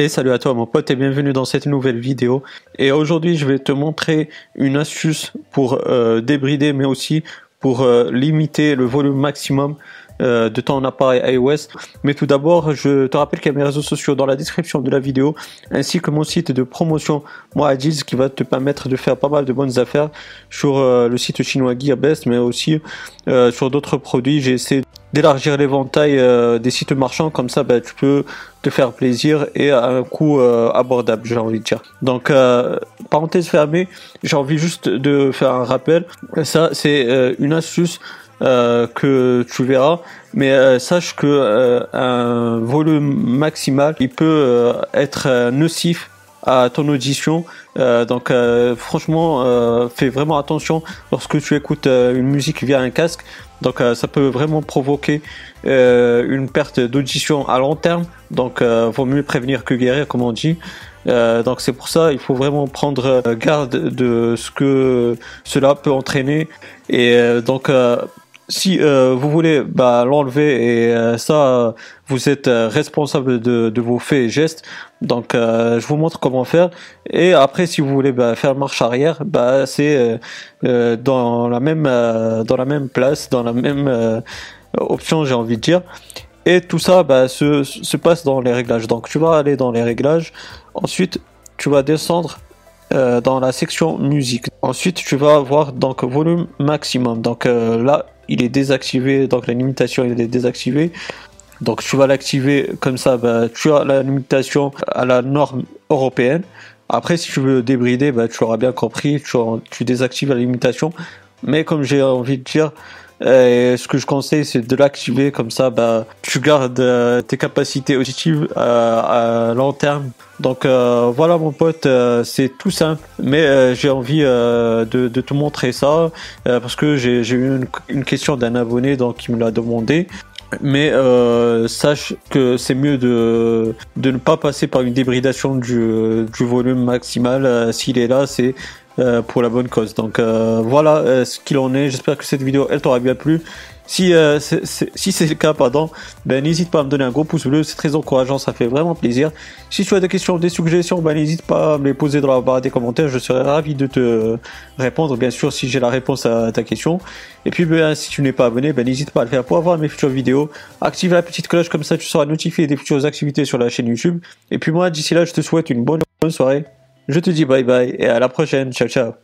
Et salut à toi mon pote et bienvenue dans cette nouvelle vidéo. Et aujourd'hui je vais te montrer une astuce pour euh, débrider mais aussi pour euh, limiter le volume maximum euh, de ton appareil iOS. Mais tout d'abord, je te rappelle qu'il y a mes réseaux sociaux dans la description de la vidéo, ainsi que mon site de promotion moi Adils qui va te permettre de faire pas mal de bonnes affaires sur euh, le site chinois Gearbest, mais aussi euh, sur d'autres produits. J'ai essayé d'élargir l'éventail des sites marchands, comme ça ben, tu peux te faire plaisir et à un coût abordable, j'ai envie de dire. Donc, parenthèse fermée, j'ai envie juste de faire un rappel. Ça, c'est une astuce que tu verras. Mais euh, sache que euh, un volume maximal, il peut être nocif à ton audition. donc franchement, fais vraiment attention lorsque tu écoutes une musique via un casque. Donc ça peut vraiment provoquer une perte d'audition à long terme. Donc vaut mieux prévenir que guérir, comme on dit. donc c'est pour ça il faut vraiment prendre garde de ce que cela peut entraîner et donc si euh, vous voulez bah, l'enlever et euh, ça vous êtes euh, responsable de, de, vos faits et gestes. Donc je vous montre comment faire. Et après si vous voulez bah, faire marche arrière bah c'est dans la même dans la même place dans la même option j'ai envie de dire. Et tout ça bah, se, se passe dans les réglages. Donc tu vas aller dans les réglages. Ensuite tu vas descendre dans la section musique. Ensuite, tu vas avoir donc volume maximum. Donc là, il est désactivé, donc la limitation il est désactivée. Donc tu vas l'activer comme ça, bah, tu as la limitation à la norme européenne. Après, si tu veux débrider, bah, tu auras bien compris, tu, tu désactives la limitation. Mais comme j'ai envie de dire, et ce que je conseille, c'est de l'activer comme ça, bah, tu gardes euh, tes capacités auditives euh, à long terme. Donc euh, voilà mon pote, c'est tout simple, mais j'ai envie de, te montrer ça parce que j'ai eu une, question d'un abonné donc qui me l'a demandé mais euh, sache que c'est mieux de, ne pas passer par une débridation du volume maximal. S'il est là, c'est euh, pour la bonne cause. Donc euh, voilà euh, ce qu'il en est. J'espère que cette vidéo elle t'aura bien plu. Si si c'est le cas, pardon, ben n'hésite pas à me donner un gros pouce bleu, c'est très encourageant, ça fait vraiment plaisir. Si tu as des questions, des suggestions, ben n'hésite pas à me les poser dans la barre des commentaires, je serai ravi de te répondre, bien sûr, si j'ai la réponse à ta question. Et puis, ben, si tu n'es pas abonné, ben n'hésite pas à le faire pour avoir mes futures vidéos. Active la petite cloche, comme ça tu seras notifié des futures activités sur la chaîne YouTube. Et puis moi, d'ici là, je te souhaite une bonne soirée. Je te dis bye bye et à la prochaine. Ciao ciao.